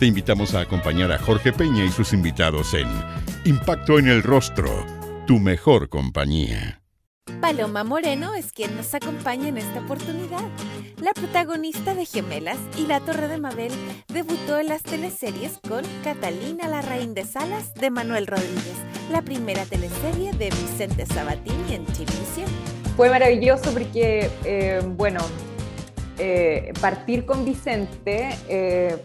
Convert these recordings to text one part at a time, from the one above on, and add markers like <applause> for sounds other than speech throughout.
te invitamos a acompañar a Jorge Peña y sus invitados en Impacto en el Rostro, tu mejor compañía. Paloma Moreno es quien nos acompaña en esta oportunidad. La protagonista de Gemelas y La Torre de Mabel debutó en las teleseries con Catalina la Reina de Salas de Manuel Rodríguez, la primera teleserie de Vicente Sabatini en Chilevisión. Fue maravilloso porque, eh, bueno, eh, partir con Vicente eh,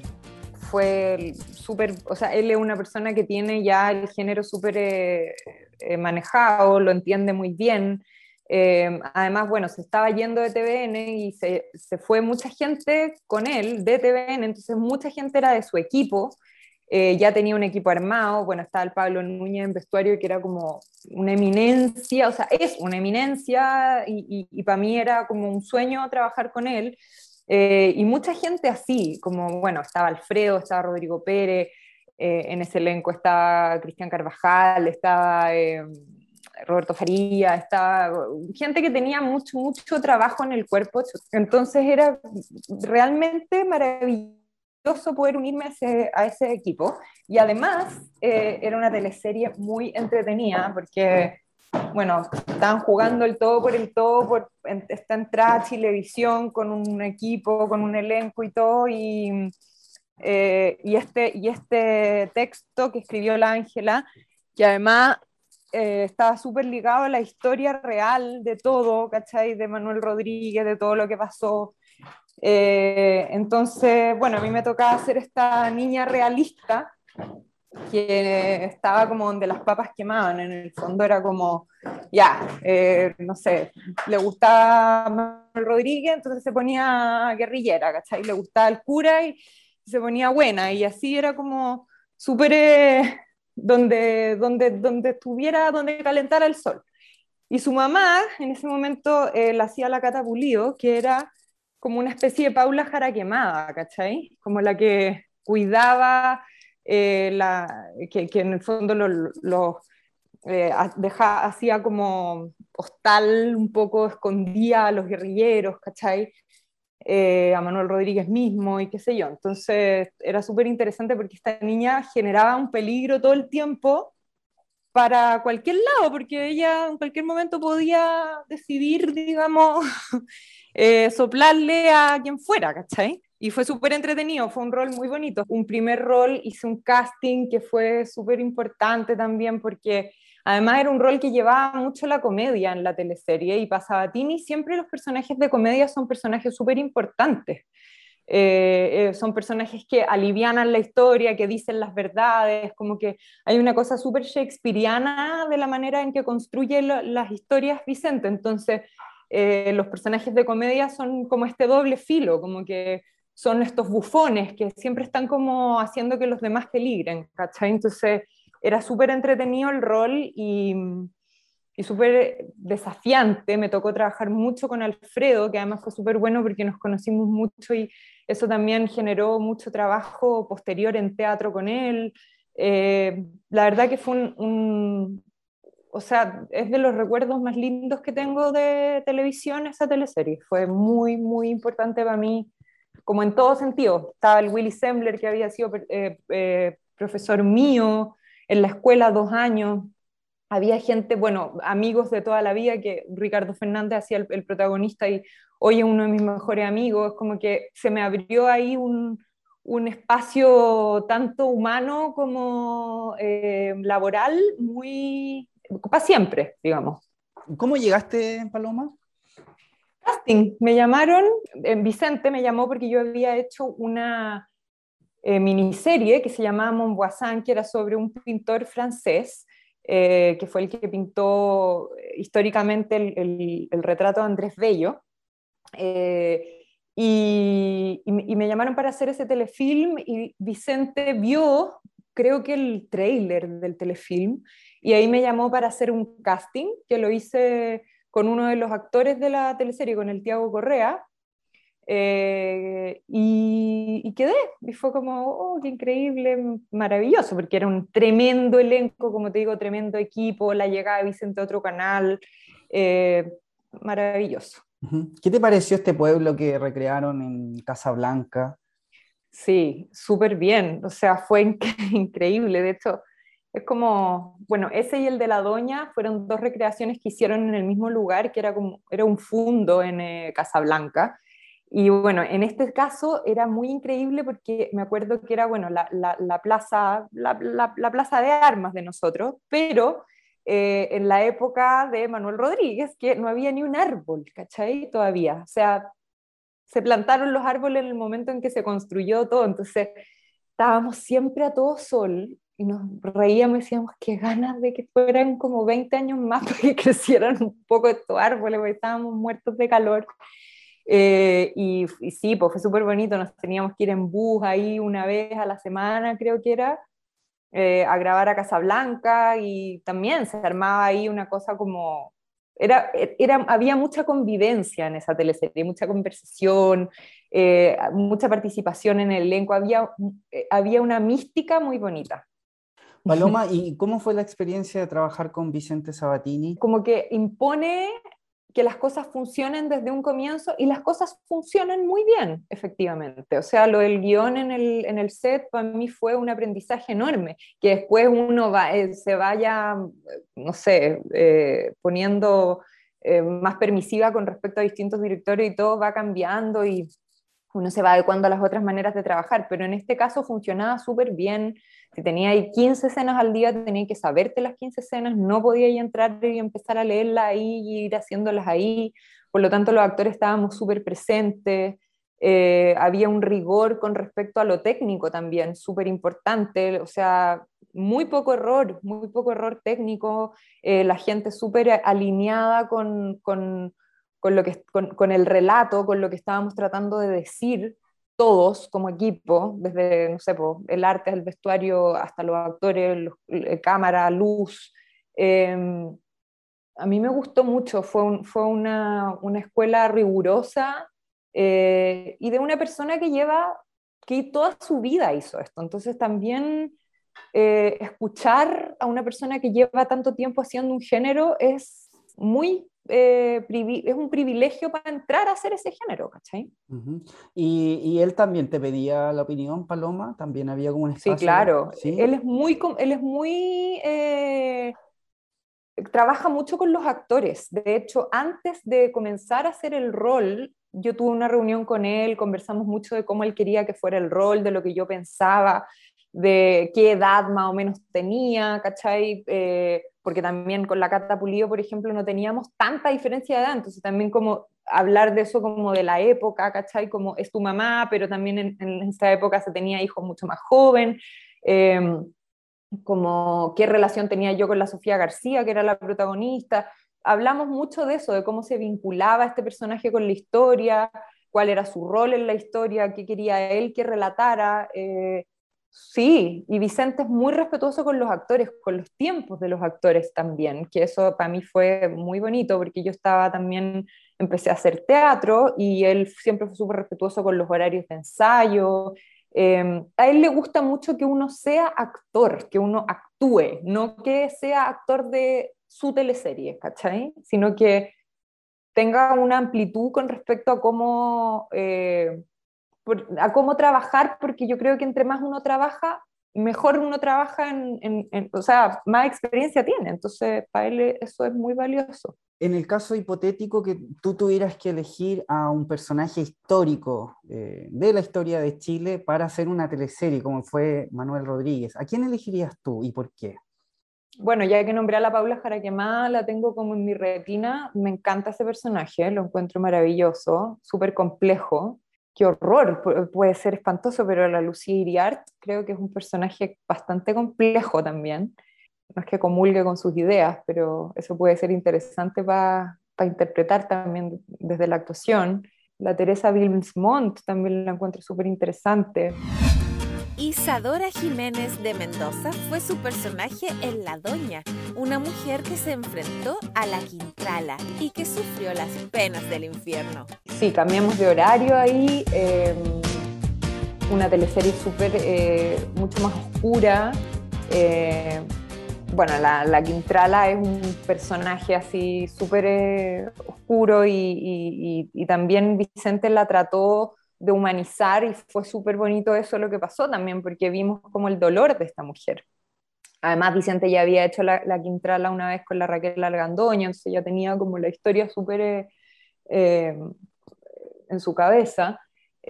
fue súper, o sea, él es una persona que tiene ya el género súper eh, eh, manejado, lo entiende muy bien. Eh, además, bueno, se estaba yendo de TVN y se, se, fue mucha gente con él de TVN, entonces mucha gente era de su equipo. ya tenía un equipo armado, bueno, estaba el Pablo Núñez en vestuario que era como una eminencia, o sea, es una eminencia y, y para mí era como un sueño trabajar con él. Eh, y mucha gente así, como, bueno, estaba Alfredo, estaba Rodrigo Pérez, eh, en ese elenco estaba Cristian Carvajal, estaba eh, Roberto Faría, estaba gente que tenía mucho, mucho trabajo en el cuerpo, entonces era realmente maravilloso poder unirme a ese, a ese equipo. Y además era una teleserie muy entretenida porque bueno, estaban jugando el todo por el todo, por, está en televisión con un equipo, con un elenco y todo, y, eh, y, este, y este texto que escribió la Ángela, que además eh, estaba súper ligado a la historia real de todo, ¿cachai? De Manuel Rodríguez, de todo lo que pasó. Eh, entonces, bueno, a mí me tocaba ser esta niña realista que estaba como donde las papas quemaban, en el fondo era como, ya, eh, no sé, le gustaba Rodríguez, entonces se ponía guerrillera, ¿cachai? Le gustaba el cura y se ponía buena, y así era como súper eh, donde, donde, donde estuviera, donde calentara el sol. Y su mamá, en ese momento, eh, la hacía la Catapulido, que era como una especie de Paula Jara quemada, ¿cachai? Como la que cuidaba eh, la, que, en el fondo lo, eh, hacía como hostal, un poco escondía a los guerrilleros, ¿cachai? Eh, a Manuel Rodríguez mismo y qué sé yo. Entonces era súper interesante porque esta niña generaba un peligro todo el tiempo para cualquier lado, porque ella en cualquier momento podía decidir, digamos, <laughs> soplarle a quien fuera, ¿cachai? Y fue súper entretenido, fue un rol muy bonito. Un primer rol, hice un casting que fue súper importante también porque además era un rol que llevaba mucho la comedia en la teleserie y pasaba Tini, siempre los personajes de comedia son personajes súper importantes. Eh, eh, son personajes que alivianan la historia, que dicen las verdades, como que hay una cosa súper shakespeariana de la manera en que construye las historias Vicente. Entonces, eh, los personajes de comedia son como este doble filo, como que son estos bufones que siempre están como haciendo que los demás peligren, ¿cachai? Entonces era súper entretenido el rol y, y súper desafiante. Me tocó trabajar mucho con Alfredo, que además fue súper bueno porque nos conocimos mucho y eso también generó mucho trabajo posterior en teatro con él. Eh, la verdad que fue un, o sea, es de los recuerdos más lindos que tengo de televisión esa teleserie. Fue muy, muy importante para mí como en todo sentido. Estaba el Willy Sembler, que había sido eh, eh, profesor mío en la escuela dos años. Había gente, bueno, amigos de toda la vida, que Ricardo Fernández hacía el, protagonista y hoy es uno de mis mejores amigos. Como que se me abrió ahí un, un espacio tanto humano como eh, laboral muy para siempre, digamos. ¿Cómo llegaste, Paloma? Casting. Me llamaron, eh, Vicente me llamó porque yo había hecho una eh, miniserie que se llamaba Montboisin, que era sobre un pintor francés, eh, que fue el que pintó históricamente el, retrato de Andrés Bello. Y, y, me llamaron para hacer ese telefilm y Vicente vio creo que el trailer del telefilm, y ahí me llamó para hacer un casting, que lo hice con uno de los actores de la teleserie, con el Tiago Correa, eh, y, quedé, y fue como, oh, qué increíble, maravilloso, porque era un tremendo elenco, como te digo, tremendo equipo, la llegada de Vicente a otro canal, eh, maravilloso. ¿Qué te pareció este pueblo que recrearon en Casablanca? Sí, súper bien, o sea, fue <laughs> increíble, de hecho, es como, bueno, ese y el de la Doña fueron dos recreaciones que hicieron en el mismo lugar, que era como, era un fundo en eh, Casablanca, y bueno, en este caso era muy increíble porque me acuerdo que era, bueno, la, la, plaza, la, la, plaza de armas de nosotros, pero eh, en la época de Manuel Rodríguez, que no había ni un árbol, ¿cachai? Todavía. O sea, se plantaron los árboles en el momento en que se construyó todo, entonces estábamos siempre a todo sol y nos reíamos y decíamos, qué ganas de que fueran como 20 años más <laughs> para que crecieran un poco estos árboles, porque estábamos muertos de calor. Eh, y, sí, pues fue súper bonito, nos teníamos que ir en bus ahí una vez a la semana, creo que era, eh, a grabar a Casablanca y también se armaba ahí una cosa como... Era, era, había mucha convivencia en esa teleserie, mucha conversación, eh, mucha participación en el elenco, había, había una mística muy bonita. Paloma, <laughs> ¿y cómo fue la experiencia de trabajar con Vicente Sabatini? Como que impone que las cosas funcionen desde un comienzo y las cosas funcionan muy bien, efectivamente. O sea, lo del guion en el, en el set para mí fue un aprendizaje enorme, que después uno va, eh, se vaya, no sé, eh, poniendo eh, más permisiva con respecto a distintos directores y todo va cambiando y uno se va adecuando a las otras maneras de trabajar, pero en este caso funcionaba súper bien. Si tenía ahí 15 escenas al día, tenía que saberte las 15 escenas, no podía entrar y empezar a leerlas ahí y ir haciéndolas ahí. Por lo tanto, los actores estábamos súper presentes. Eh, había un rigor con respecto a lo técnico también, súper importante. O sea, muy poco error, muy poco error técnico. Eh, la gente súper alineada con con, lo que, con, el relato, con lo que estábamos tratando de decir todos como equipo, desde, no sé, el arte, el vestuario, hasta los actores, cámara, luz. Em, a mí me gustó mucho, fue, fue una, una, escuela rigurosa eh, y de una persona que lleva, que toda su vida hizo esto. Entonces también eh, escuchar a una persona que lleva tanto tiempo haciendo un género es muy eh, es un privilegio para entrar a hacer ese género, ¿cachai? ¿Y, él también te pedía la opinión, Paloma? ¿También había como un espacio? Sí, claro. Él es muy, él es muy eh, trabaja mucho con los actores. De hecho, antes de comenzar a hacer el rol, yo tuve una reunión con él, conversamos mucho de cómo él quería que fuera el rol, de lo que yo pensaba, de qué edad más o menos tenía, ¿cachai? Eh, porque también con la Cata Pulido, por ejemplo, no teníamos tanta diferencia de edad, entonces también como hablar de eso como de la época, ¿cachai? Como es tu mamá, pero también en, en esta época se tenía hijos mucho más joven, em, como qué relación tenía yo con la Sofía García, que era la protagonista. Hablamos mucho de eso, de cómo se vinculaba este personaje con la historia, cuál era su rol en la historia, qué quería él que relatara. Eh, Sí, y Vicente es muy respetuoso con los actores, con los tiempos de los actores también, que eso para mí fue muy bonito porque yo estaba también, empecé a hacer teatro y él siempre fue súper respetuoso con los horarios de ensayo. Em, a él le gusta mucho que uno sea actor, que uno actúe, no que sea actor de su teleserie, ¿cachai? Sino que tenga una amplitud con respecto a cómo... Eh, a cómo trabajar, porque yo creo que entre más uno trabaja, mejor uno trabaja en, o sea, más experiencia tiene. Entonces, para él eso es muy valioso. En el caso hipotético que tú tuvieras que elegir a un personaje histórico eh, de la historia de Chile para hacer una teleserie, como fue Manuel Rodríguez, ¿a quién elegirías tú y por qué? Bueno, ya que nombré a la Paula Jaraquemada, la tengo como en mi retina, me encanta ese personaje, lo encuentro maravilloso, súper complejo, qué horror, puede ser espantoso, pero la Lucía Iriart creo que es un personaje bastante complejo también. No es que comulgue con sus ideas, pero eso puede ser interesante para interpretar también desde la actuación. La Teresa Wilmsmont también la encuentro súper interesante. Isadora Jiménez de Mendoza fue su personaje en La Doña, una mujer que se enfrentó a la Quintrala y que sufrió las penas del infierno. Sí, cambiamos de horario ahí, em, una teleserie súper, eh, mucho más oscura. Eh, bueno, la, Quintrala es un personaje así súper eh, oscuro y, y también Vicente la trató de humanizar y fue súper bonito eso lo que pasó también, porque vimos como el dolor de esta mujer. Además, Vicente ya había hecho la, la Quintrala una vez con la Raquel Algandoño, entonces ya tenía como la historia súper eh, eh, en su cabeza.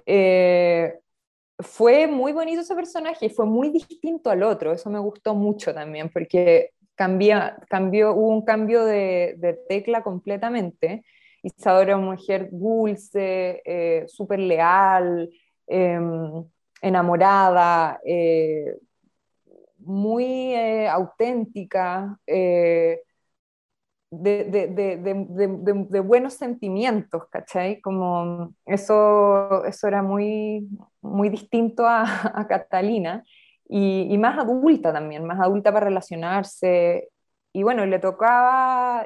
Eh, fue muy bonito ese personaje fue muy distinto al otro, eso me gustó mucho también, porque cambia, cambió, hubo un cambio de tecla completamente Isadora una mujer dulce, eh, súper leal, em, enamorada, eh, muy eh, auténtica, de, buenos sentimientos, ¿cachai? Como eso, eso era muy, muy distinto <laughs> a, Catalina y, y, más adulta también, más adulta para relacionarse. Y bueno, le tocaba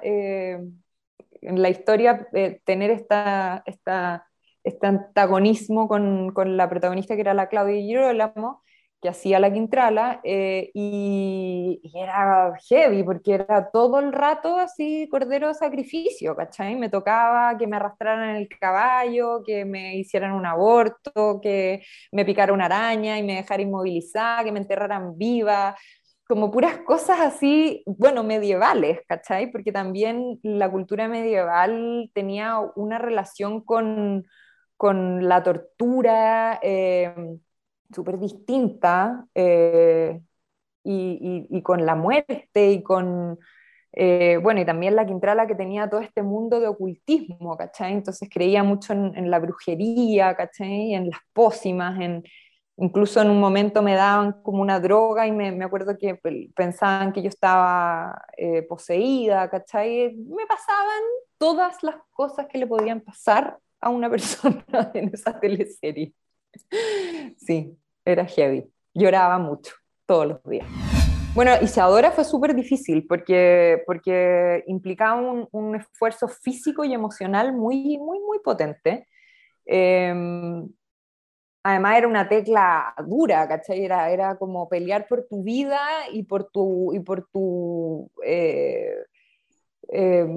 en la historia eh, tener esta, esta, este antagonismo con, con, la protagonista que era la Claudia Girolamo, que hacía la Quintrala, eh, y, era heavy, porque era todo el rato así cordero sacrificio, ¿cachai? Me tocaba que me arrastraran el caballo, que me hicieran un aborto, que me picara una araña y me dejara inmovilizada, que me enterraran viva, como puras cosas así, bueno, medievales, ¿cachai? Porque también la cultura medieval tenía una relación con, con la tortura eh, súper distinta eh, y, con la muerte y con, eh, bueno, y también la Quintrala que tenía todo este mundo de ocultismo, ¿cachai? Entonces creía mucho en, en la brujería, ¿cachai? En las pócimas, en Incluso en un momento me daban como una droga y me, me acuerdo que pensaban que yo estaba eh, poseída, ¿cachai? Me pasaban todas las cosas que le podían pasar a una <laughs> persona en esa teleserie. Sí, era heavy. Lloraba mucho, todos los días. Bueno, Isadora fue súper difícil porque, porque implicaba un, un, esfuerzo físico y emocional muy, muy, muy potente. Eh, además era una tecla dura, ¿cachai? Era, era como pelear por tu vida y por tu, y por tu eh, eh,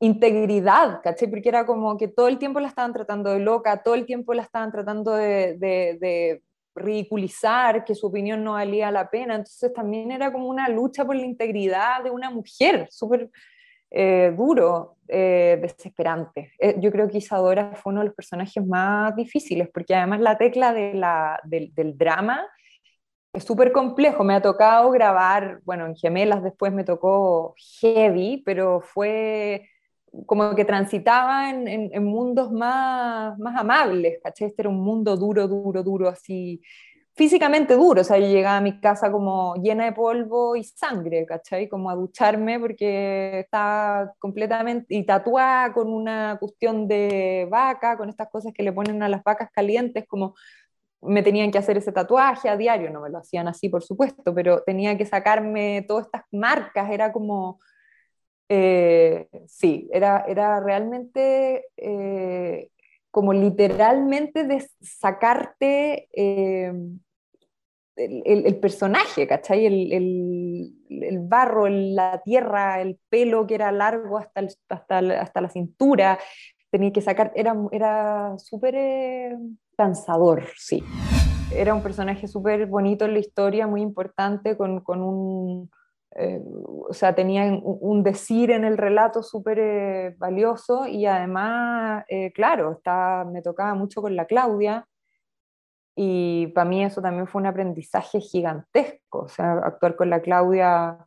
integridad, ¿cachai? Porque era como que todo el tiempo la estaban tratando de loca, todo el tiempo la estaban tratando de, de ridiculizar, que su opinión no valía la pena, entonces también era como una lucha por la integridad de una mujer, súper eh, duro, eh, desesperante. Eh, yo creo que Isadora fue uno de los personajes más difíciles, porque además la tecla de la, del, drama es súper complejo. Me ha tocado grabar, bueno, en Gemelas después me tocó heavy, pero fue como que transitaba en, mundos más, más amables, ¿cachai? Este era un mundo duro, duro, duro, así físicamente duro, o sea, yo llegaba a mi casa como llena de polvo y sangre, ¿cachai? Como a ducharme porque estaba completamente, y tatuada con una cuestión de vaca, con estas cosas que le ponen a las vacas calientes, como me tenían que hacer ese tatuaje a diario, no me lo hacían así, por supuesto, pero tenía que sacarme todas estas marcas, era como... Eh, sí, era, era realmente eh, como literalmente de sacarte eh, el, personaje, ¿cachai? El, el, barro, la tierra, el pelo que era largo hasta, hasta, hasta la cintura, tenía que sacar, era, era súper eh, cansador, sí. Era un personaje súper bonito en la historia, muy importante, con, con un... Eh, o sea, tenía un, decir en el relato súper eh, valioso y además, claro, está, me tocaba mucho con la Claudia, y para mí eso también fue un aprendizaje gigantesco, o sea, actuar con la Claudia,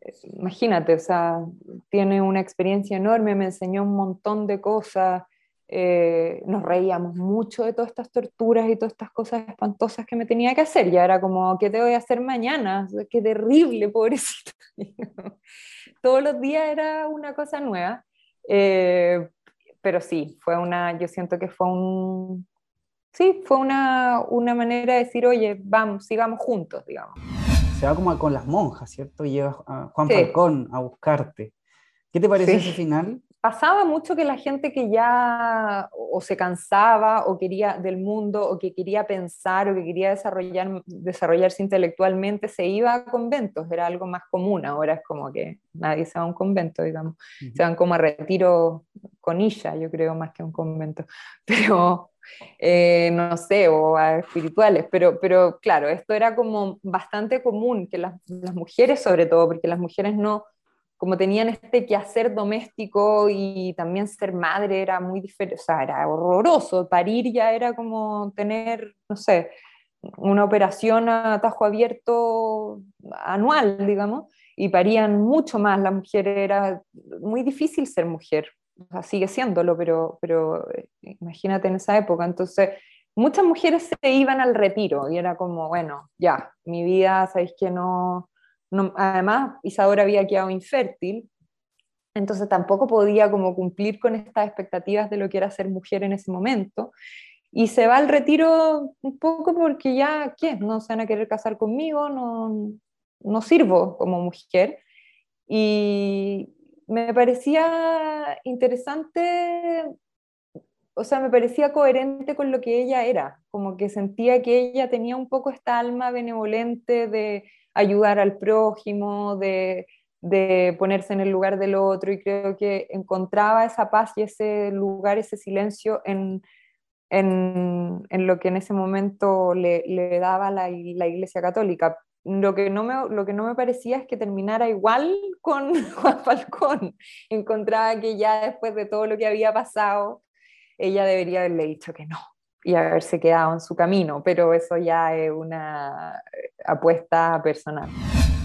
eh, imagínate, o sea, tiene una experiencia enorme, me enseñó un montón de cosas, eh, nos reíamos mucho de todas estas torturas y todas estas cosas espantosas que me tenía que hacer, ya era como, ¿qué te voy a hacer mañana? Qué terrible, <laughs> pobrecito. Todos los días era una cosa nueva, eh, pero sí, fue una, yo siento que fue un, sí, fue una, una manera de decir, oye, vamos, sigamos juntos, digamos. Se va como con las monjas, ¿cierto? Y llega a Juan Falcón a buscarte. ¿Qué te parece ese final? pasaba mucho que la gente que ya o se cansaba o quería del mundo o que quería pensar o que quería desarrollar, desarrollarse intelectualmente se iba a conventos, era algo más común, ahora es como que nadie se va a un convento, digamos, se van como a retiro con ella, yo creo, más que a un convento, <laughs> pero eh, no sé, o a espirituales, pero, pero claro, esto era como bastante común que las, las mujeres sobre todo, porque las mujeres no como tenían este quehacer doméstico y también ser madre era muy diferente, o sea, era horroroso, parir ya era como tener, no sé, una operación a tajo abierto anual, digamos, y parían mucho más las mujeres, era muy difícil ser mujer, o sea, sigue siéndolo, pero, pero eh, imagínate en esa época, entonces muchas mujeres se iban al retiro y era como, bueno, ya, mi vida, sabéis que no, además, Isadora había quedado infértil, entonces tampoco podía como cumplir con estas expectativas de lo que era ser mujer en ese momento. Y se va al retiro un poco porque ya, ¿qué? No se van a querer casar conmigo, no, no sirvo como mujer. Y me parecía interesante, o sea, me parecía coherente con lo que ella era, como que sentía que ella tenía un poco esta alma benevolente de ayudar al prójimo, de, ponerse en el lugar del otro y creo que encontraba esa paz y ese lugar, ese silencio en, en, lo que en ese momento le, le daba la, la, Iglesia Católica. Lo que, no me, lo que no me parecía es que terminara igual <laughs> con Juan Falcón. Encontraba que ya después de todo lo que había pasado, ella debería haberle dicho que no, y haberse quedado en su camino, pero eso ya es una eh, apuesta personal.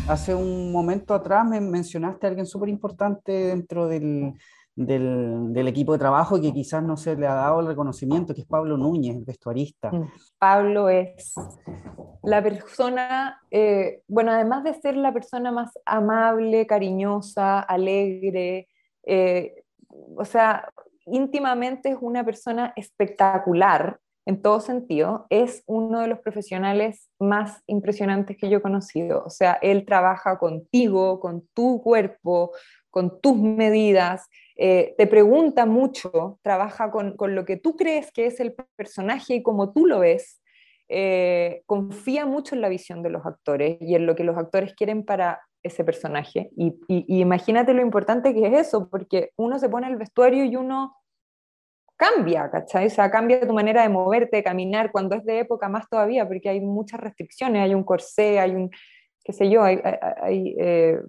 Hace un momento atrás me mencionaste a alguien súper importante dentro del, del, equipo de trabajo que quizás no se le ha dado el reconocimiento, que es Pablo Núñez, el vestuarista. Mm. Pablo es la persona, eh, bueno, además de ser la persona más amable, cariñosa, alegre, eh, o sea, íntimamente es una persona espectacular en todo sentido, es uno de los profesionales más impresionantes que yo he conocido. O sea, él trabaja contigo, con tu cuerpo, con tus medidas, eh, te pregunta mucho, trabaja con, lo que tú crees que es el personaje y como tú lo ves, eh, confía mucho en la visión de los actores y en lo que los actores quieren para ese personaje. y imagínate lo importante que es eso, porque uno se pone el vestuario y uno cambia, ¿cachai? O sea, cambia tu manera de moverte, de caminar, cuando es de época más todavía, porque hay muchas restricciones, hay un corsé, hay un, qué sé yo, hay, eh,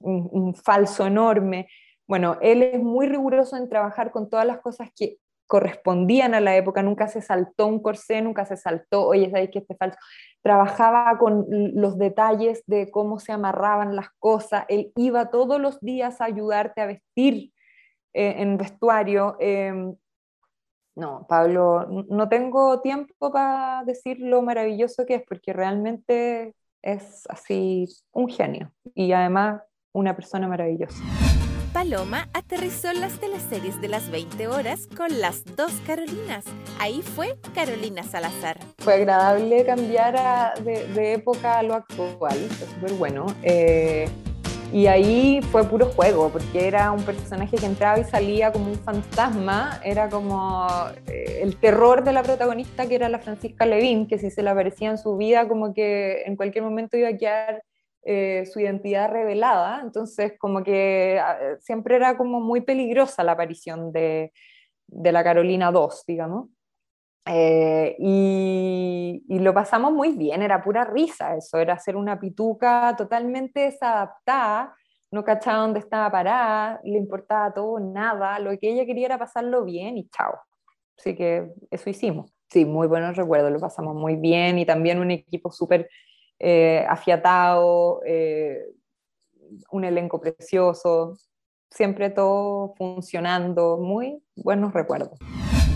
un, falso enorme. Bueno, él es muy riguroso en trabajar con todas las cosas que correspondían a la época, nunca se saltó un corsé, nunca se saltó, oye, ¿sabes que este falso? Trabajaba con los detalles de cómo se amarraban las cosas, él iba todos los días a ayudarte a vestir eh, en vestuario. Em, no, Pablo, no tengo tiempo para decir lo maravilloso que es, porque realmente es así un genio y además una persona maravillosa. Paloma aterrizó en las teleseries de las 20 horas con las dos Carolinas. Ahí fue Carolina Salazar. Fue agradable cambiar de, época a lo actual, fue súper bueno. Eh, y ahí fue puro juego, porque era un personaje que entraba y salía como un fantasma, era como eh, el terror de la protagonista, que era la Francisca Levín, que si se le aparecía en su vida, como que en cualquier momento iba a quedar eh, su identidad revelada, entonces como que ah, siempre era como muy peligrosa la aparición de, de la Carolina II, digamos. Eh, y, lo pasamos muy bien, era pura risa eso, era hacer una pituca totalmente desadaptada, no cachaba dónde estaba parada, le importaba todo, nada, lo que ella quería era pasarlo bien y chao. Así que eso hicimos. Sí, muy buenos recuerdos, lo pasamos muy bien y también un equipo súper eh, afiatado, eh, un elenco precioso, siempre todo funcionando, muy buenos recuerdos.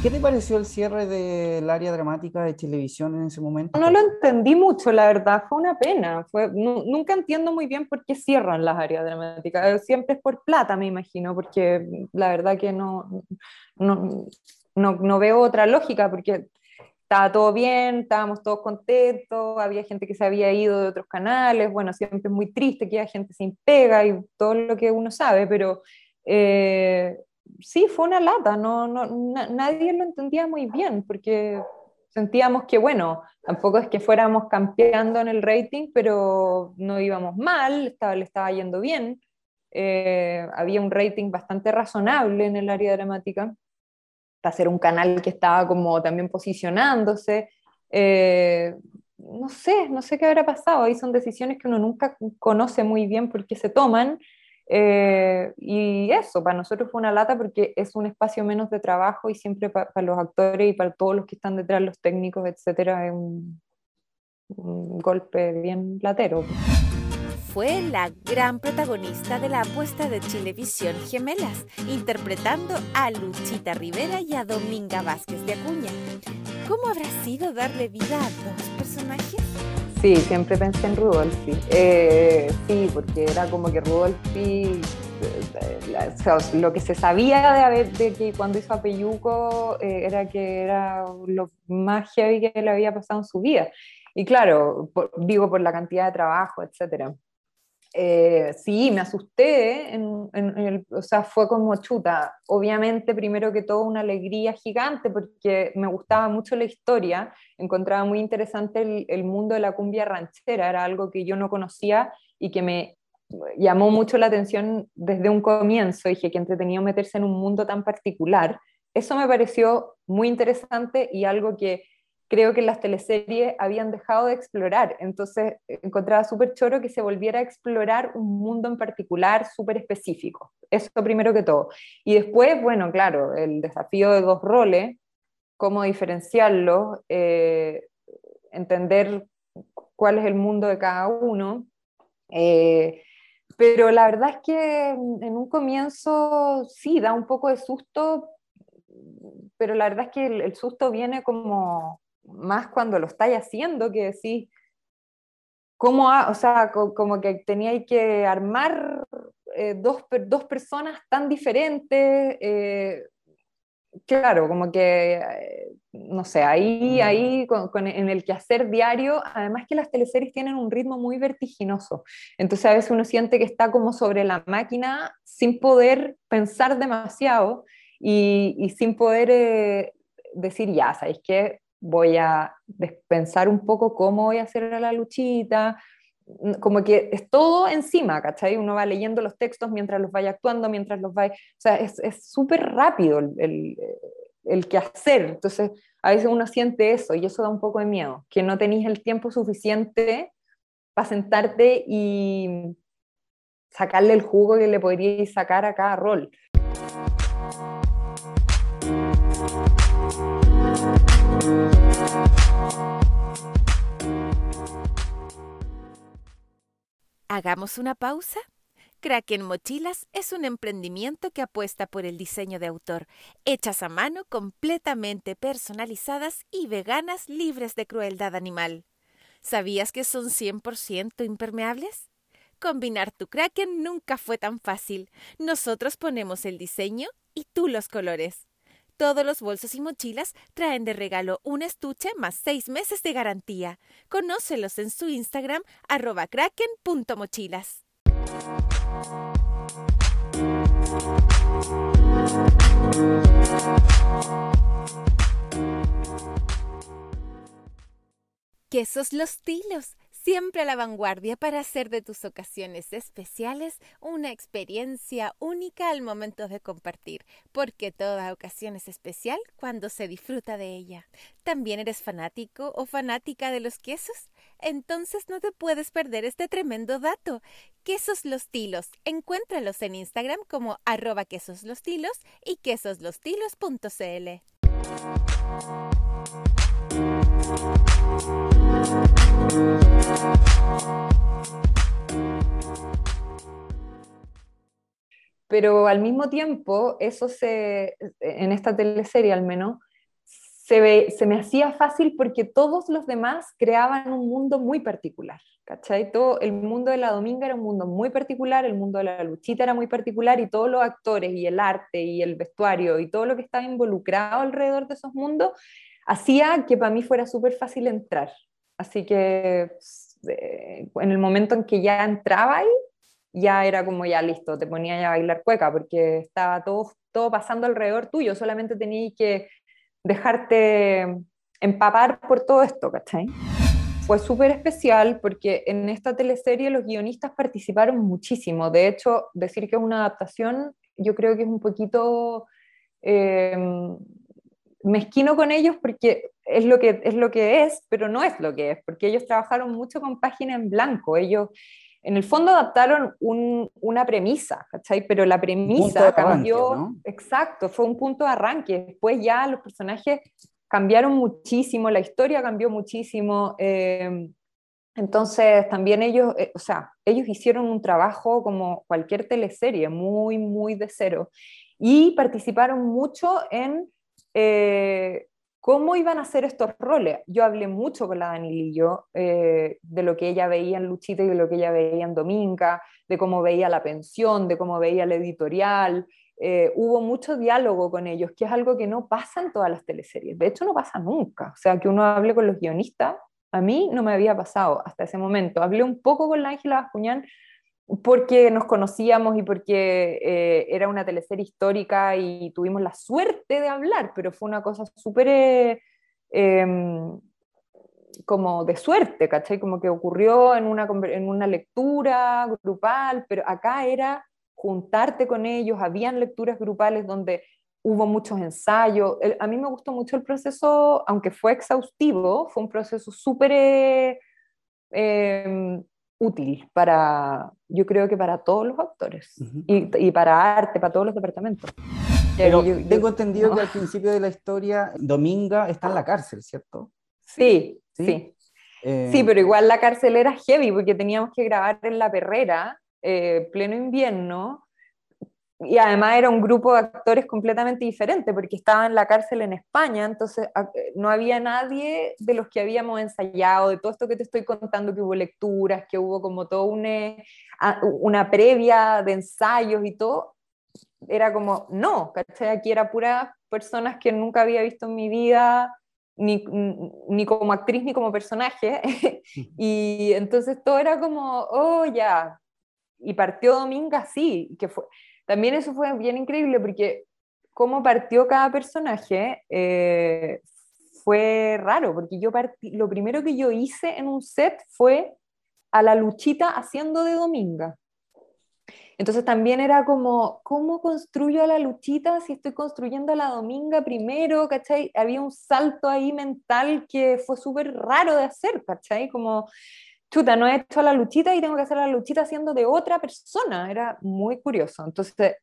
¿Qué te pareció el cierre del área dramática de televisión en ese momento? No lo entendí mucho, la verdad, fue una pena. Fue, nunca entiendo muy bien por qué cierran las áreas dramáticas. Siempre es por plata, me imagino, porque la verdad que no, no, no, no veo otra lógica, porque estaba todo bien, estábamos todos contentos, había gente que se había ido de otros canales, bueno, siempre es muy triste que haya gente sin pega y todo lo que uno sabe, pero eh, sí, fue una lata, no, no, nadie lo entendía muy bien, porque sentíamos que, bueno, tampoco es que fuéramos campeando en el rating, pero no íbamos mal, estaba, le estaba yendo bien, eh, había un rating bastante razonable en el área dramática, ser un canal que estaba como también posicionándose. Eh, no sé, no sé qué habrá pasado, ahí son decisiones que uno nunca conoce muy bien por qué se toman, eh, y eso, para nosotros fue una lata porque es un espacio menos de trabajo y siempre para los actores y para todos los que están detrás, los técnicos, etcétera, es un, golpe bien platero. Fue la gran protagonista de la apuesta de Chilevisión Gemelas, interpretando a Luchita Rivera y a Dominga Vázquez de Acuña. ¿Cómo habrá sido darle vida a dos personajes? Sí, siempre pensé en Rudolfi. Eh, sí, porque era como que Rudolfi, eh, lo que se sabía de, de que cuando hizo a Peyuco eh, era que era lo más heavy que le había pasado en su vida. Y claro, digo por la cantidad de trabajo, etcétera. Eh, sí, me asusté, en, el, o sea, fue como chuta. Obviamente, primero que todo, una alegría gigante porque me gustaba mucho la historia, encontraba muy interesante el, mundo de la cumbia ranchera, era algo que yo no conocía y que me llamó mucho la atención desde un comienzo. Dije que entretenido meterse en un mundo tan particular. Eso me pareció muy interesante y algo que creo que las teleseries habían dejado de explorar. Entonces encontraba súper choro que se volviera a explorar un mundo en particular súper específico. Eso primero que todo. Y después, bueno, claro, el desafío de dos roles, cómo diferenciarlos, eh, entender cuál es el mundo de cada uno. Eh, pero la verdad es que en un comienzo sí, da un poco de susto, pero la verdad es que el susto viene como más cuando lo estáis haciendo que decís, ¿cómo, o sea, como que teníais que armar eh, dos, dos, personas tan diferentes? Eh, claro, como que, eh, no sé, ahí, ahí con, en el quehacer diario, además que las teleseries tienen un ritmo muy vertiginoso, entonces a veces uno siente que está como sobre la máquina sin poder pensar demasiado y, y sin poder decir, ya, ¿sabéis qué? Voy a pensar un poco cómo voy a hacer la luchita, como que es todo encima, ¿cachai? Uno va leyendo los textos mientras los vaya actuando, mientras los vaya, o sea, es súper rápido el, el, que hacer, entonces a veces uno siente eso y eso da un poco de miedo, que no tenéis el tiempo suficiente para sentarte y sacarle el jugo que le podríais sacar a cada rol. Hagamos una pausa. Kraken Mochilas es un emprendimiento que apuesta por el diseño de autor, hechas a mano, completamente personalizadas y veganas libres de crueldad animal. ¿Sabías que son 100% impermeables? Combinar tu Kraken nunca fue tan fácil. Nosotros ponemos el diseño y tú los colores. Todos los bolsos y mochilas traen de regalo un estuche más seis meses de garantía. Conócelos en su Instagram arroba kraken.mochilas. Quesos Los Tilos siempre a la vanguardia para hacer de tus ocasiones especiales una experiencia única al momento de compartir, porque toda ocasión es especial cuando se disfruta de ella. ¿También eres fanático o fanática de los quesos? Entonces no te puedes perder este tremendo dato. Quesos Los Tilos. Encuéntralos en Instagram como arroba quesoslostilos y quesoslostilos.cl. Pero al mismo tiempo, eso se, en esta teleserie al menos, se, me hacía fácil porque todos los demás creaban un mundo muy particular. ¿Cachai? Todo el mundo de la Dominga era un mundo muy particular, el mundo de la Luchita era muy particular y todos los actores y el arte y el vestuario y todo lo que estaba involucrado alrededor de esos mundos hacía que para mí fuera súper fácil entrar. Así que eh, en el momento en que ya entraba ahí, ya era como ya listo, te ponía ya a bailar cueca porque estaba todo, todo pasando alrededor tuyo, solamente tenías que dejarte empapar por todo esto, ¿cachai? Fue súper especial porque en esta teleserie los guionistas participaron muchísimo. De hecho, decir que es una adaptación, yo creo que es un poquito eh, mezquino con ellos porque es lo, que, es lo que es, pero no es lo que es, porque ellos trabajaron mucho con página en blanco. Ellos en el fondo adaptaron una premisa, ¿cachai? Pero la premisa cambió, exacto, fue un punto de arranque. Después ya los personajes cambiaron muchísimo, la historia cambió muchísimo. Eh, entonces también ellos, eh, o sea, ellos hicieron un trabajo como cualquier teleserie, muy, muy de cero. Y participaron mucho en eh, cómo iban a hacer estos roles. Yo hablé mucho con la Danilillo eh, de lo que ella veía en Luchita y de lo que ella veía en Dominga, de cómo veía la pensión, de cómo veía la editorial. Eh, hubo mucho diálogo con ellos, que es algo que no pasa en todas las teleseries. De hecho, no pasa nunca. O sea, que uno hable con los guionistas, a mí no me había pasado hasta ese momento. Hablé un poco con la Ángela Bascuñán porque nos conocíamos y porque eh, era una teleserie histórica y tuvimos la suerte de hablar, pero fue una cosa súper em, como de suerte, ¿cachai? Como que ocurrió en una, en una lectura grupal, pero acá era juntarte con ellos, habían lecturas grupales donde hubo muchos ensayos. a mí me gustó mucho el proceso, aunque fue exhaustivo, fue un proceso súper... Eh, em, útil para, yo creo que para todos los actores y, y, para arte, para todos los departamentos. Pero tengo entendido que al principio de la historia Dominga está en la cárcel, ¿cierto? Sí, sí. Sí, eh, pero igual la cárcel era heavy porque teníamos que grabar en la perrera, eh, pleno invierno, y además era un grupo de actores completamente diferente porque estaba en la cárcel en España, entonces eh, no había nadie de los que habíamos ensayado, de todo esto que te estoy contando, que hubo lecturas, que hubo como toda una, una previa de ensayos y todo, era como, no, ¿cachai? Aquí era pura personas que nunca había visto en mi vida, ni, ni como actriz ni como personaje, <laughs> y entonces todo era como, oh, ya, y partió Dominga así, que fue también eso fue bien increíble porque cómo partió cada personaje eh, fue raro, porque yo partí, lo primero que yo hice en un set fue a la luchita haciendo de Dominga. Entonces también era como, ¿cómo construyo a la luchita si estoy construyendo a la Dominga primero? ¿Cachai? Había un salto ahí mental que fue súper raro de hacer, ¿cachai? Como chuta, no he hecho la luchita y tengo que hacer la luchita haciendo de otra persona. Era muy curioso. Entonces,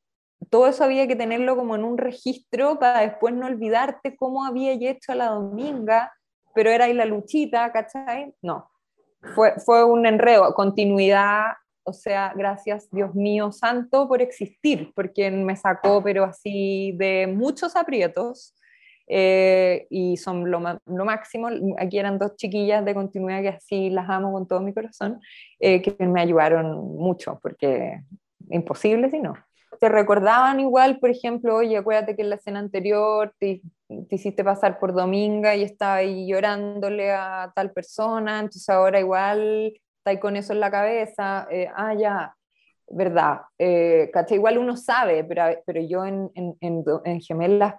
todo eso había que tenerlo como en un registro para después no olvidarte cómo había hecho la dominga, pero era ahí la luchita, ¿cachai? No. Fue, fue un enredo, continuidad, o sea, gracias Dios mío santo por existir, porque me sacó, pero así de muchos aprietos eh, y son lo, lo, máximo. Aquí eran dos chiquillas de continuidad que así las amo con todo mi corazón, eh, que me ayudaron mucho, porque imposible si no. Te recordaban igual, por ejemplo, oye, acuérdate que en la escena anterior te, te hiciste pasar por Dominga y estaba ahí llorándole a tal persona, entonces ahora igual está con eso en la cabeza, eh, ah, ya, verdad, eh, Igual uno sabe, pero, pero yo en, en, en, en Gemelas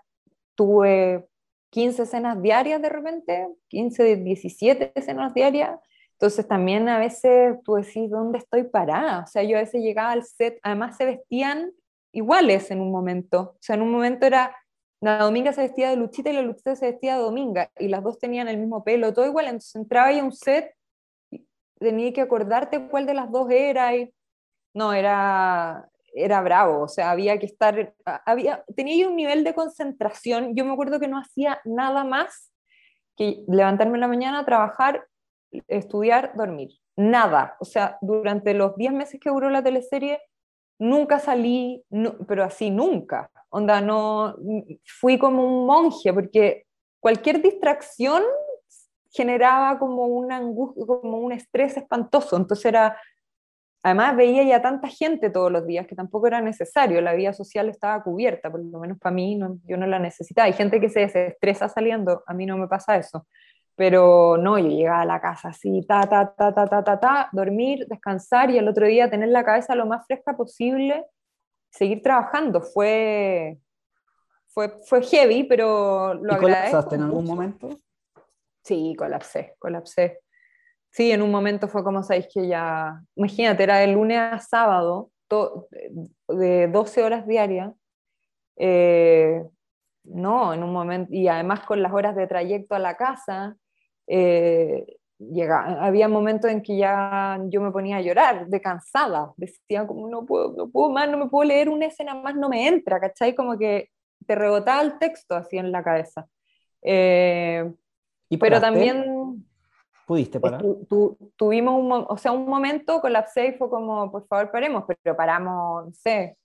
tuve 15 escenas diarias de repente, 15, 17 escenas diarias. Entonces también a veces tú decís, ¿dónde estoy parada? O sea, yo a veces llegaba al set, además se vestían iguales en un momento. O sea, en un momento era, la Dominga se vestía de Luchita y la Luchita se vestía de Dominga, y las dos tenían el mismo pelo, todo igual. Entonces entraba ahí a un set, y tenía que acordarte cuál de las dos era. Y... No, era, era bravo, o sea, había que estar, había, tenía un nivel de concentración, yo me acuerdo que no hacía nada más que levantarme en la mañana, trabajar, estudiar, dormir, nada, o sea, durante los 10 meses que duró la teleserie, nunca salí, pero así nunca, onda, no, fui como un monje, porque cualquier distracción generaba como una angustia, como un estrés espantoso, entonces era además veía ya tanta gente todos los días que tampoco era necesario, la vida social estaba cubierta, por lo menos para mí yo no la necesitaba. Hay gente que se estresa saliendo, a mí no me pasa eso. Pero no, yo llegaba a la casa así, ta, ta, ta, ta, ta, ta, ta, dormir, descansar y el otro día tener la cabeza lo más fresca posible, seguir trabajando. Fue, fue, fue heavy, pero lo ¿Y colapsaste en algún momento? Sí, colapsé, colapsé. Sí, en un momento fue como, sabéis que ya, imagínate, era de lunes a sábado, de 12 horas diarias. Eh, no, en un momento, y además con las horas de trayecto a la casa, eh, llega, había momentos en que ya yo me ponía a llorar de cansada, decía como no puedo, no puedo más, no me puedo leer una escena más, no me entra, ¿cachai? Como que te rebotaba el texto así en la cabeza. Eh, ¿Y pero también... ¿Pudiste parar? tuvimos un, o sea, un momento, colapsé y fue como, por favor, paremos, pero paramos, no sé,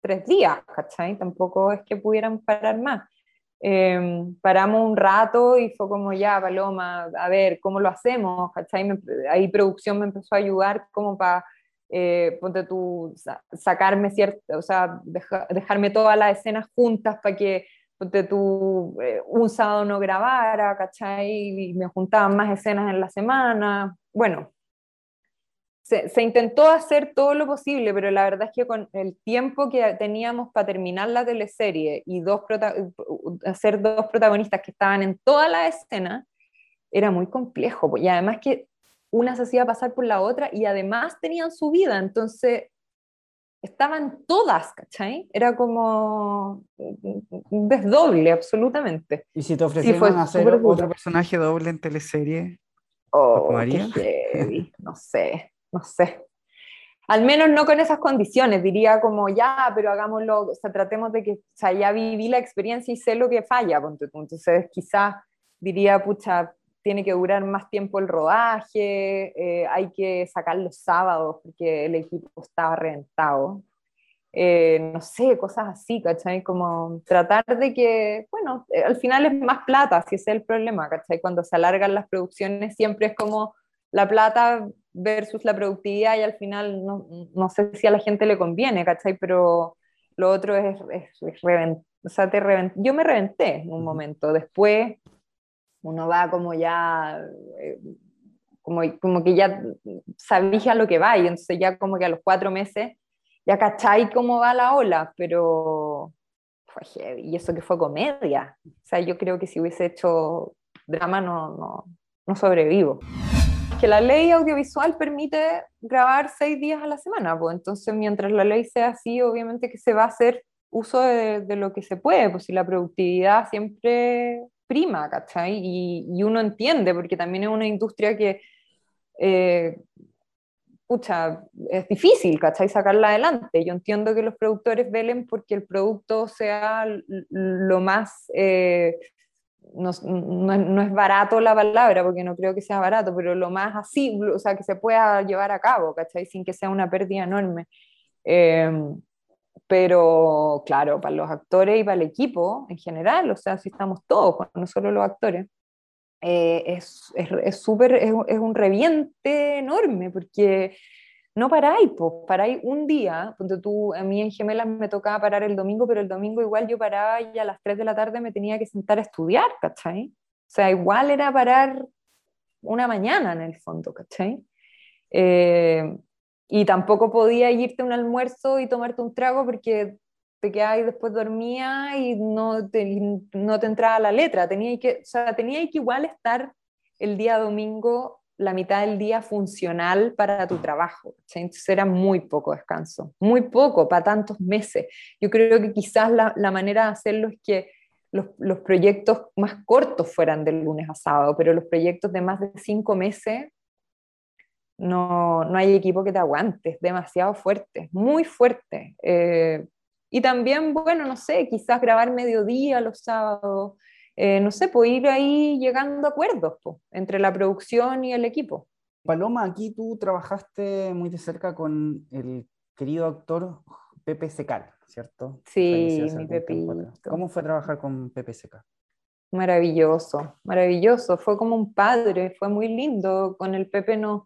tres días, ¿cachai? Tampoco es que pudieran parar más. Em, paramos un rato y fue como ya, Paloma, a ver, ¿cómo lo hacemos? ¿cachai? ahí producción me empezó a ayudar como para, eh, ponte tú, sacarme cierto, o sea, dejarme todas las escenas juntas para que, ponte tú, eh, un sábado no grabara, ¿cachai? Y me juntaban más escenas en la semana. Bueno, se, intentó hacer todo lo posible, pero la verdad es que con el tiempo que teníamos para terminar la teleserie y dos hacer dos protagonistas que estaban en toda la escena, era muy complejo. Y además que una se hacía pasar por la otra y además tenían su vida, entonces estaban todas, ¿cachai? Era como un desdoble, absolutamente. ¿Y si te ofrecieron hacer otro personaje doble en teleserie? Oh, no sé no sé. Al menos no con esas condiciones, diría como ya, pero hagámoslo, o sea, tratemos de que, o sea, ya viví la experiencia y sé lo que falla, entonces quizás diría, pucha, tiene que durar más tiempo el rodaje, eh, hay que sacar los sábados porque el equipo estaba reventado. Eh, no sé, cosas así, ¿cachai? Como tratar de que, bueno, eh, al final es más plata, si ese es el problema, ¿cachai? Cuando se alargan las producciones siempre es como la plata versus la productividad y al final no, no, sé si a la gente le conviene, ¿cachai? Pero lo otro es, es, o sea, te yo me reventé en un momento, después uno va como ya, eh, como, como que ya sabía lo que va y entonces ya como que a los cuatro meses ya cachai cómo va la ola, pero fue heavy, y eso que fue comedia, o sea, yo creo que si hubiese hecho drama no, no, no sobrevivo. Que la ley audiovisual permite grabar seis días a la semana, pues entonces mientras la ley sea así, obviamente que se va a hacer uso de, de lo que se puede, pues si la productividad siempre prima, ¿cachai? Y, y uno entiende, porque también es una industria que, eh, pucha, es difícil, ¿cachai? Sacarla adelante. Yo entiendo que los productores velen porque el producto sea lo más... Eh, no, no, es barato la palabra, porque no creo que sea barato, pero lo más así, o sea, que se pueda llevar a cabo, ¿cachai? Sin que sea una pérdida enorme. Em, pero claro, para los actores y para el equipo en general, o sea, si estamos todos, no solo los actores, eh, es súper, es, es, es, un reviente enorme, porque no paráis, pues paráis un día, cuando tú, a mí en Gemelas me tocaba parar el domingo, pero el domingo igual yo paraba y a las 3 de la tarde me tenía que sentar a estudiar, ¿cachai? O sea, igual era parar una mañana en el fondo, ¿cachai? Eh, y tampoco podía irte a un almuerzo y tomarte un trago porque te quedabas y después dormía y no te, no te entraba la letra. Tenía que, o sea, tenía que igual estar el día domingo la mitad del día funcional para tu trabajo. Entonces era muy poco descanso, muy poco para tantos meses. Yo creo que quizás la, la manera de hacerlo es que los, los, proyectos más cortos fueran del lunes a sábado, pero los proyectos de más de cinco meses no, no hay equipo que te aguante, es demasiado fuerte, muy fuerte. Eh, y también, bueno, no sé, quizás grabar mediodía los sábados, eh, no sé, pues ir ahí llegando a acuerdos entre la producción y el equipo. Paloma, aquí tú trabajaste muy de cerca con el querido actor Pepe Secal, ¿cierto? Sí, mi Pepe. ¿Cómo fue trabajar con Pepe Secal? Maravilloso, maravilloso. Fue como un padre, fue muy lindo. Con el Pepe nos,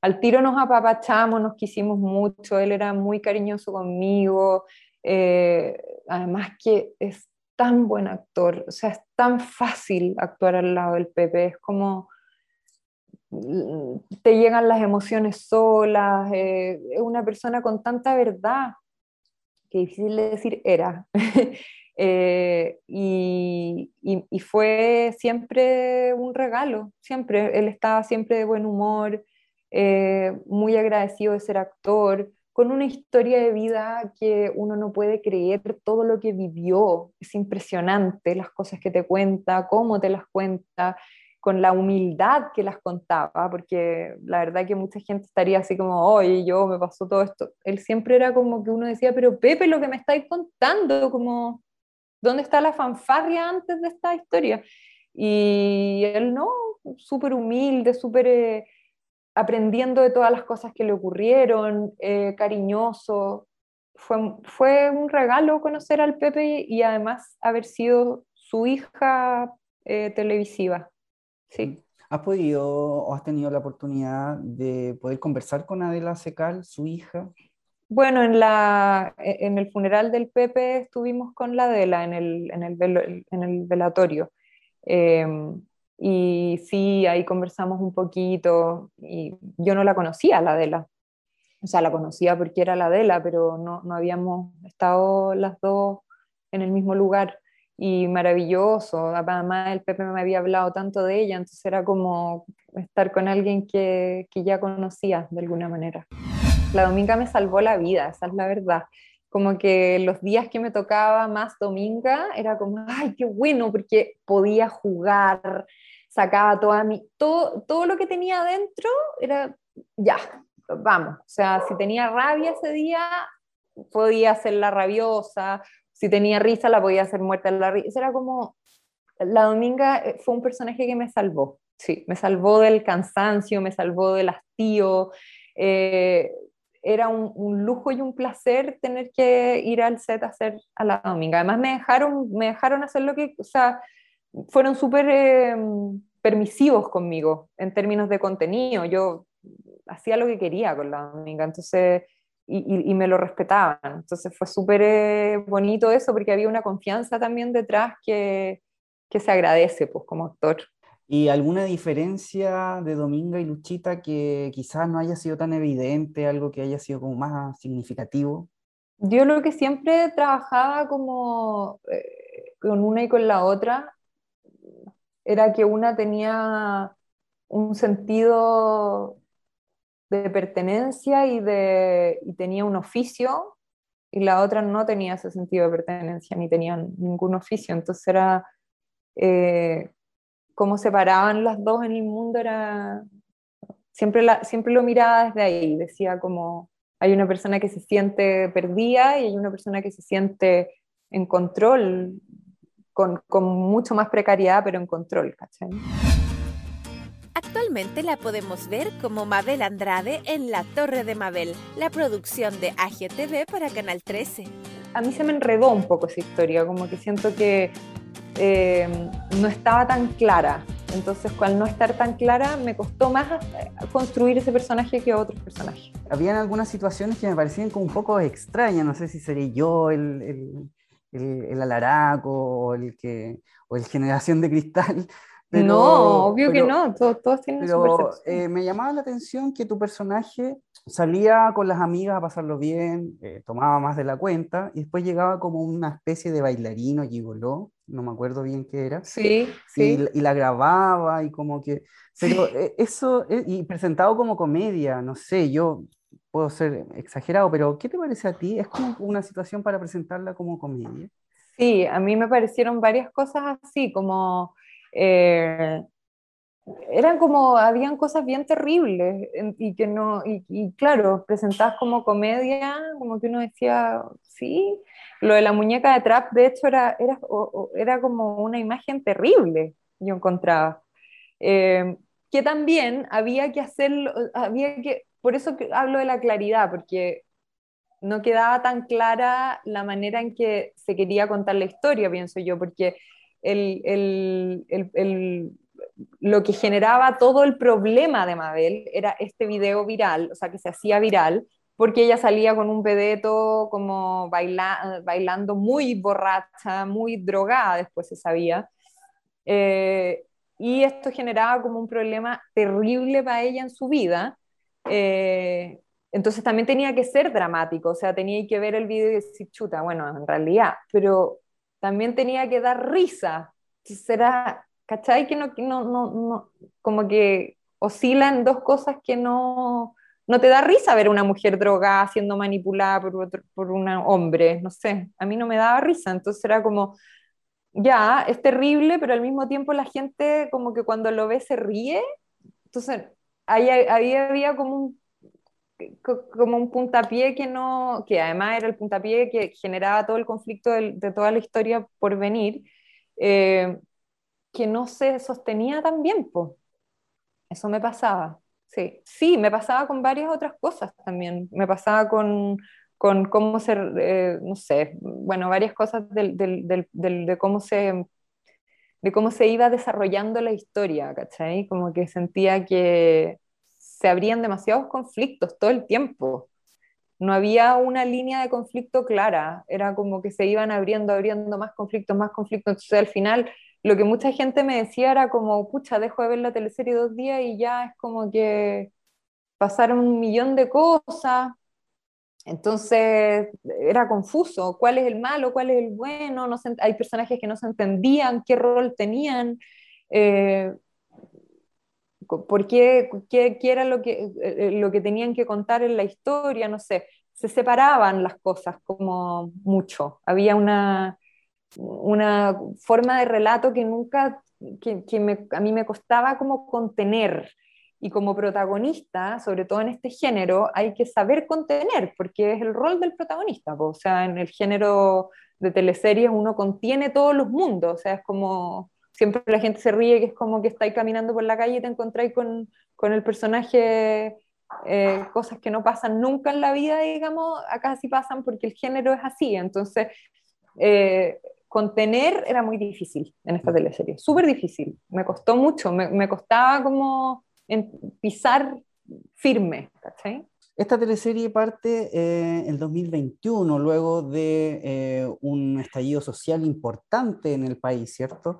al tiro nos apapachamos, nos quisimos mucho, él era muy cariñoso conmigo, eh, además que es tan buen actor, o sea, es tan fácil actuar al lado del Pepe, es como mm, te llegan las emociones solas, eh, es una persona con tanta verdad, que difícil de decir era. <laughs> Eh, y, y, fue siempre un regalo, siempre, él estaba siempre de buen humor, eh, muy agradecido de ser actor, con una historia de vida que uno no puede creer todo lo que vivió, es impresionante las cosas que te cuenta, cómo te las cuenta, con la humildad que las contaba, porque la verdad que mucha gente estaría así como, oye, yo me pasó todo esto. Él siempre era como que uno decía, pero Pepe, lo que me estáis contando, como, ¿dónde está la fanfarria antes de esta historia? Y él no, súper humilde, súper eh, aprendiendo de todas las cosas que le ocurrieron, eh, cariñoso. Fue, fue un regalo conocer al Pepe y además haber sido su hija eh, televisiva. Sí. ¿Has podido o has tenido la oportunidad de poder conversar con Adela Secal, su hija? Bueno, en, la, e, en el funeral del Pepe estuvimos con la Adela en el, en el, en el velatorio. Em, y sí, ahí conversamos un poquito. Y yo no la conocía, la Adela. O sea, la conocía porque era la Adela, pero no, no habíamos estado las dos en el mismo lugar y maravilloso. Además, el Pepe me había hablado tanto de ella, entonces era como estar con alguien que, que ya conocía de alguna manera. La Dominga me salvó la vida, esa es la verdad. Como que los días que me tocaba más Dominga era como, ay, qué bueno, porque podía jugar, sacaba toda mi, todo, todo lo que tenía adentro, era ya, vamos. O sea, si tenía rabia ese día, podía hacerla rabiosa, si tenía risa la podía hacer muerta la risa. Era como, la Dominga eh, fue un personaje que me salvó, sí, me salvó del cansancio, me salvó del hastío. Eh, era un, lujo y un placer tener que ir al set a hacer a la Dominga. Además me dejaron, me dejaron hacer lo que, o sea, fueron súper em, permisivos conmigo en términos de contenido. Yo hacía lo que quería con la Dominga, entonces y, me lo respetaban. Entonces fue súper eh, bonito eso porque había una confianza también detrás que, que se agradece pues, como actor. ¿Y alguna diferencia de Dominga y Luchita que quizás no haya sido tan evidente, algo que haya sido como más significativo? Yo lo que siempre trabajaba como eh, con una y con la otra era que una tenía un sentido de pertenencia y, de, tenía un oficio y la otra no tenía ese sentido de pertenencia ni tenía ningún oficio. Entonces era eh, cómo separaban las dos en el mundo, era siempre, siempre lo miraba desde ahí, decía como hay una persona que se siente perdida y hay una persona que se siente en control, con, con mucho más precariedad, pero en control, ¿cachai? Actualmente la podemos ver como Mabel Andrade en La Torre de Mabel, la producción de AGTV para Canal 13. A mí se me enredó un poco esa historia, como que siento que eh, no estaba tan clara. Entonces, al no estar tan clara, me costó más eh, construir ese personaje que otros personajes. Habían algunas situaciones que me parecían como un poco extrañas. No sé si sería yo el, el, el, el alaraco o el, que, o el generación de cristal, <laughs> no, obvio que no, todos, todos tienen pero, eh, me llamaba la atención que tu personaje salía con las amigas a pasarlo bien, eh, tomaba más de la cuenta y después llegaba como una especie de bailarino gigoló, no me acuerdo bien qué era. Sí, sí. Y, la grababa y como que... Pero eh, eso, y presentado como comedia, no sé, yo puedo ser exagerado, pero ¿qué te parece a ti? ¿Es como una situación para presentarla como comedia? Sí, a mí me parecieron varias cosas así, como eh, eran como, habían cosas bien terribles y que no, y, claro, presentadas como comedia, como que uno decía, sí, lo de la muñeca de Trap, de hecho, era, era, era como una imagen terrible, yo encontraba. Eh, que también había que hacerlo, había que, por eso hablo de la claridad, porque no quedaba tan clara la manera en que se quería contar la historia, pienso yo, porque el, el, el, lo que generaba todo el problema de Mabel era este video viral, o sea, que se hacía viral, porque ella salía con un pedeto como bailando muy borracha, muy drogada, después se sabía. Eh, y esto generaba como un problema terrible para ella en su vida. Eh, entonces también tenía que ser dramático, o sea, tenía que ver el video y decir, chuta, bueno, en realidad, pero también tenía que dar risa. Será, ¿cachai? Que no, no, no, como que oscilan dos cosas que no, no te da risa ver una mujer drogada siendo manipulada por, por un hombre, no sé, a mí no me daba risa, entonces era como, ya, es terrible, pero al mismo tiempo la gente como que cuando lo ve se ríe, entonces ahí, ahí había como un como un puntapié que no, que además era el puntapié que generaba todo el conflicto de, toda la historia por venir, eh, que no se sostenía tan bien, pues. Eso me pasaba, sí. Sí, me pasaba con varias otras cosas también. Me pasaba con, con cómo se, eh, no sé, bueno, varias cosas del, del, del, de cómo se de cómo se iba desarrollando la historia, ¿cachai? Como que sentía que, se abrían demasiados conflictos todo el tiempo. No había una línea de conflicto clara, era como que se iban abriendo, abriendo más conflictos, más conflictos. Entonces al final lo que mucha gente me decía era como, pucha, dejo de ver la teleserie dos días y ya es como que pasaron un millón de cosas. Entonces era confuso, cuál es el malo, cuál es el bueno, no hay personajes que no se entendían, qué rol tenían. Eh, por qué, qué, era lo que, eh, eh, lo que tenían que contar en la historia, no sé, se separaban las cosas como mucho, había una, una forma de relato que nunca, que, a mí me costaba como contener, y como protagonista, sobre todo en este género, hay que saber contener, porque es el rol del protagonista. O sea, en el género de teleseries uno contiene todos los mundos, o sea, es como siempre la gente se ríe, que es como que estáis caminando por la calle y te encontráis con, con el personaje, eh, cosas que no pasan nunca en la vida, digamos, acá sí pasan porque el género es así. Entonces, eh, contener era muy difícil en esta teleserie, súper difícil. Me costó mucho, me, me costaba como pisar firme, ¿cachai? Esta teleserie parte en eh, el 2021, luego de un estallido social importante en el país, ¿cierto?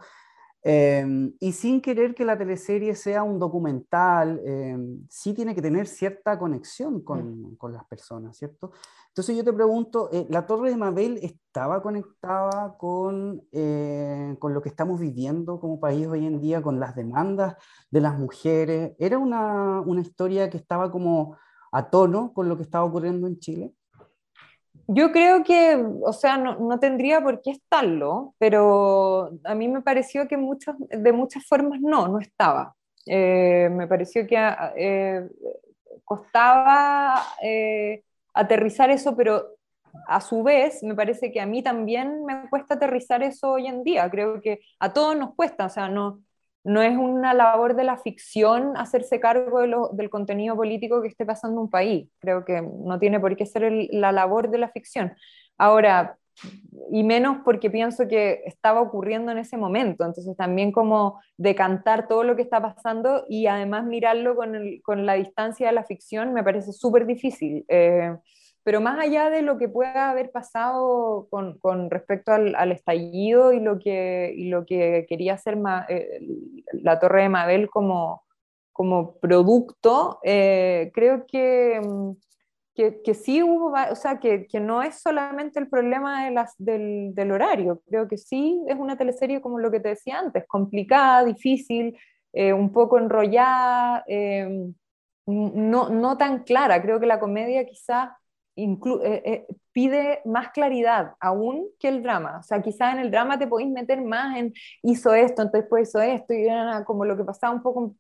Em, y sin querer que la teleserie sea un documental, em, sí tiene que tener cierta conexión con, con, las personas, ¿cierto? Entonces yo te pregunto, eh, ¿la Torre de Mabel estaba conectada con, eh, con lo que estamos viviendo como país hoy en día, con las demandas de las mujeres? ¿Era una, una historia que estaba como a tono con lo que estaba ocurriendo en Chile? Yo creo que, o sea, no, no, tendría por qué estarlo, pero a mí me pareció que muchos, de muchas formas no, no estaba. Eh, me pareció que costaba aterrizar eso, pero a su vez me parece que a mí también me cuesta aterrizar eso hoy en día. Creo que a todos nos cuesta, o sea, no, no es una labor de la ficción hacerse cargo del contenido político que esté pasando un país. Creo que no tiene por qué ser la labor de la ficción. Ahora, y menos porque pienso que estaba ocurriendo en ese momento. Entonces también como decantar todo lo que está pasando y además mirarlo con, la distancia de la ficción me parece súper difícil. Eh, pero más allá de lo que pueda haber pasado con, con respecto al, al, estallido y lo que, y lo que quería hacer eh, la Torre de Mabel como, como producto, eh, creo que, que, que, sí hubo, o sea, que, que, no es solamente el problema de las, del, del, horario, creo que sí es una teleserie como lo que te decía antes, complicada, difícil, eh, un poco enrollada. no, no tan clara, creo que la comedia quizás eh, eh, pide más claridad aún que el drama. O sea, quizás en el drama te podéis meter más en hizo esto, entonces hizo esto, y era como lo que pasaba un poco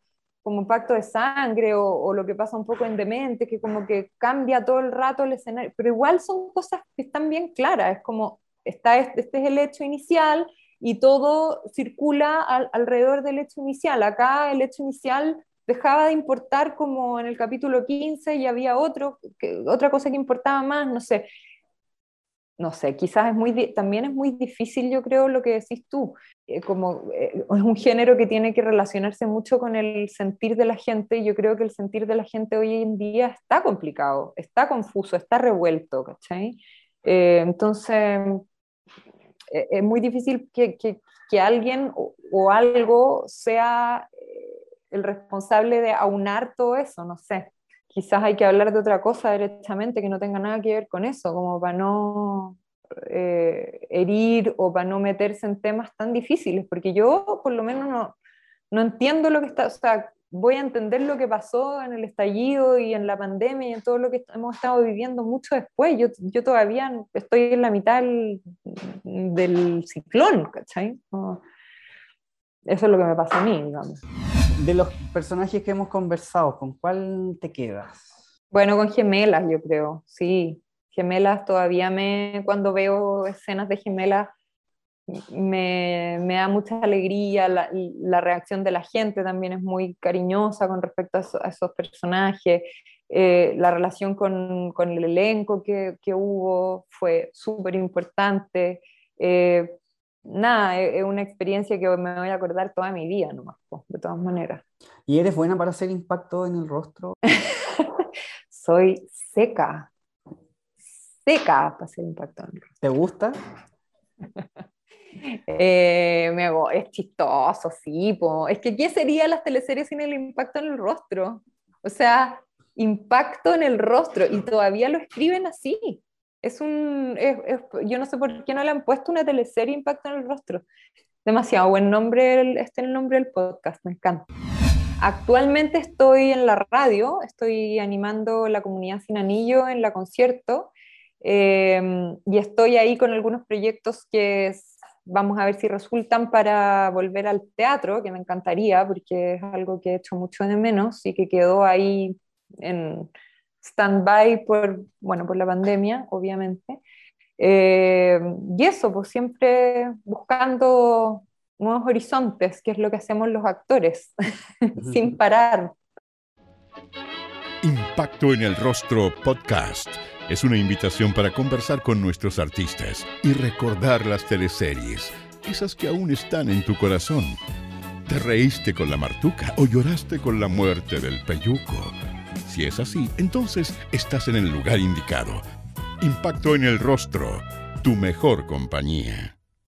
como pacto de sangre o, o, lo que pasa un poco en Demente, que como que cambia todo el rato el escenario, pero igual son cosas que están bien claras, es como, está este, este es el hecho inicial y todo circula alrededor del hecho inicial. Acá el hecho inicial dejaba de importar como en el capítulo 15 y había otro, que, otra cosa que importaba más, no sé. No sé, quizás es muy, también es muy difícil, yo creo, lo que decís tú. Eh, como eh, es un género que tiene que relacionarse mucho con el sentir de la gente. Y yo creo que el sentir de la gente hoy en día está complicado, está confuso, está revuelto, ¿cachai? Eh, entonces, es muy difícil que, que, que alguien o, o, algo sea el responsable de aunar todo eso, no sé quizás hay que hablar de otra cosa directamente que no tenga nada que ver con eso, como para no eh, herir o para no meterse en temas tan difíciles, porque yo por lo menos no, no entiendo lo que está, o sea, voy a entender lo que pasó en el estallido y en la pandemia y en todo lo que hemos estado viviendo mucho después. Yo, yo todavía estoy en la mitad del, del ciclón, ¿cachai? eso es lo que me pasa a mí, digamos de los personajes que hemos conversado, ¿con cuál te quedas? Bueno, con gemelas, yo creo, sí. Gemelas todavía me, cuando veo escenas de gemelas, me, me da mucha alegría, la, la, reacción de la gente también es muy cariñosa con respecto a, esos personajes, eh, la relación con, con, el elenco que, que hubo fue súper importante. Eh, nada, es, una experiencia que me voy a acordar toda mi vida nomás, de todas maneras. ¿Y eres buena para hacer impacto en el rostro? <laughs> Soy seca, seca para hacer impacto en el rostro. ¿Te gusta? <laughs> eh, me, es chistoso, sí, po. es que ¿qué serían las teleseries sin el impacto en el rostro? O sea, impacto en el rostro y todavía lo escriben así es un, yo no sé por qué no le han puesto una teleserie Impacto en el Rostro. Demasiado buen nombre, este es el nombre del podcast, me encanta. Actualmente estoy en la radio, estoy animando la comunidad sin anillo en la concierto em, y estoy ahí con algunos proyectos que vamos a ver si resultan para volver al teatro, que me encantaría porque es algo que he hecho mucho de menos y que quedó ahí en, stand-by por, bueno, por la pandemia, obviamente. Eh, y eso, pues siempre buscando nuevos horizontes, que es lo que hacemos los actores, <laughs> sin parar. Impacto en el Rostro Podcast es una invitación para conversar con nuestros artistas y recordar las teleseries, esas que aún están en tu corazón. ¿Te reíste con la martuca o lloraste con la muerte del peyuco? Si es así, entonces estás en el lugar indicado. Impacto en el rostro, tu mejor compañía.